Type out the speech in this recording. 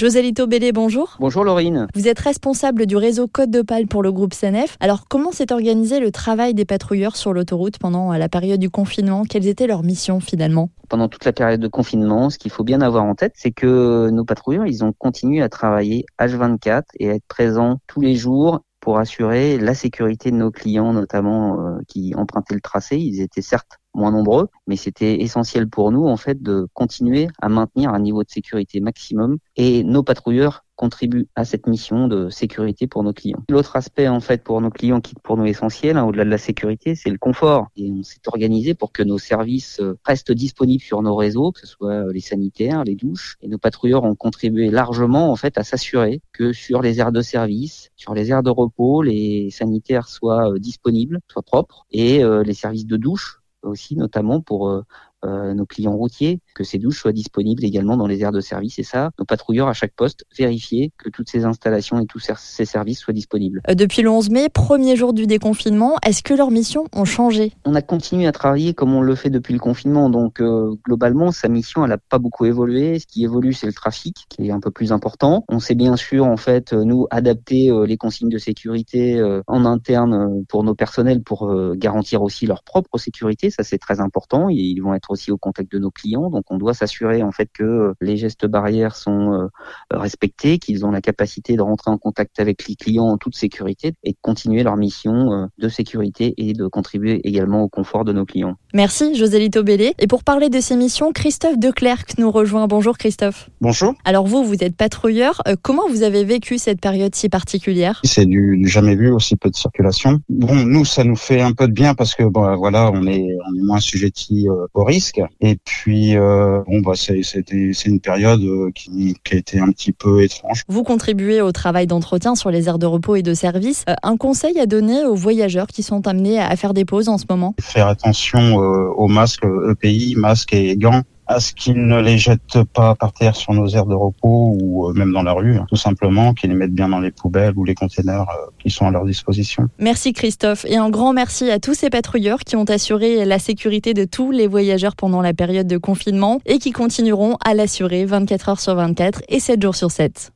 Joselito Bellé, bonjour. Bonjour Laurine. Vous êtes responsable du réseau Côte d'Opale pour le groupe CNF. Alors, comment s'est organisé le travail des patrouilleurs sur l'autoroute pendant la période du confinement? Quelles étaient leurs missions finalement? Pendant toute la période de confinement, ce qu'il faut bien avoir en tête, c'est que nos patrouilleurs, ils ont continué à travailler H24 et à être présents tous les jours pour assurer la sécurité de nos clients, notamment euh, qui empruntaient le tracé. Ils étaient certes moins nombreux, mais c'était essentiel pour nous en fait de continuer à maintenir un niveau de sécurité maximum et nos patrouilleurs contribuent à cette mission de sécurité pour nos clients. L'autre aspect en fait pour nos clients qui est pour nous essentiel, hein, au-delà de la sécurité, c'est le confort. Et on s'est organisé pour que nos services euh, restent disponibles sur nos réseaux, que ce soit euh, les sanitaires, les douches. Et nos patrouilleurs ont contribué largement en fait à s'assurer que sur les aires de service, sur les aires de repos, les sanitaires soient euh, disponibles, soient propres, et les services de douche aussi, notamment pour euh, euh, nos clients routiers, que ces douches soient disponibles également dans les aires de service. Et ça, nos patrouilleurs à chaque poste vérifier que toutes ces installations et tous ces services soient disponibles. Euh, depuis le 11 mai, premier jour du déconfinement, est-ce que leurs missions ont changé? On a continué à travailler comme on le fait depuis le confinement. Donc globalement, sa mission, elle n'a pas beaucoup évolué. Ce qui évolue, c'est le trafic, qui est un peu plus important. On sait bien sûr, en fait, nous adapter les consignes de sécurité en interne pour nos personnels pour garantir aussi leur propre sécurité. Ça, c'est très important. Ils vont être aussi au contact de nos clients. Donc on doit s'assurer en fait que euh, les gestes barrières sont euh, respectés, qu'ils ont la capacité de rentrer en contact avec les clients en toute sécurité et de continuer leur mission euh, de sécurité et de contribuer également au confort de nos clients. Merci Josélito Bellé. Et pour parler de ces missions, Christophe Declercq nous rejoint. Bonjour Christophe. Bonjour. Alors vous, vous êtes patrouilleur. Comment vous avez vécu cette période si particulière? C'est du, jamais vu aussi peu de circulation. Bon, nous ça nous fait un peu de bien parce que bon, voilà, on est, on est moins sujetti au risque et puis, euh, bon, bah, c'est une période euh, qui, qui, a été un petit peu étrange. Vous contribuez au travail d'entretien sur les aires de repos et de service. Euh, un conseil à donner aux voyageurs qui sont amenés à faire des pauses en ce moment? Faire attention aux masques EPI, masques et gants à ce qu'ils ne les jettent pas par terre sur nos aires de repos ou euh, même dans la rue, hein, tout simplement, qu'ils les mettent bien dans les poubelles ou les containers euh, qui sont à leur disposition? Merci Christophe et un grand merci à tous ces patrouilleurs qui ont assuré la sécurité de tous les voyageurs pendant la période de confinement et qui continueront à l'assurer 24 heures sur 24 et 7 jours sur 7.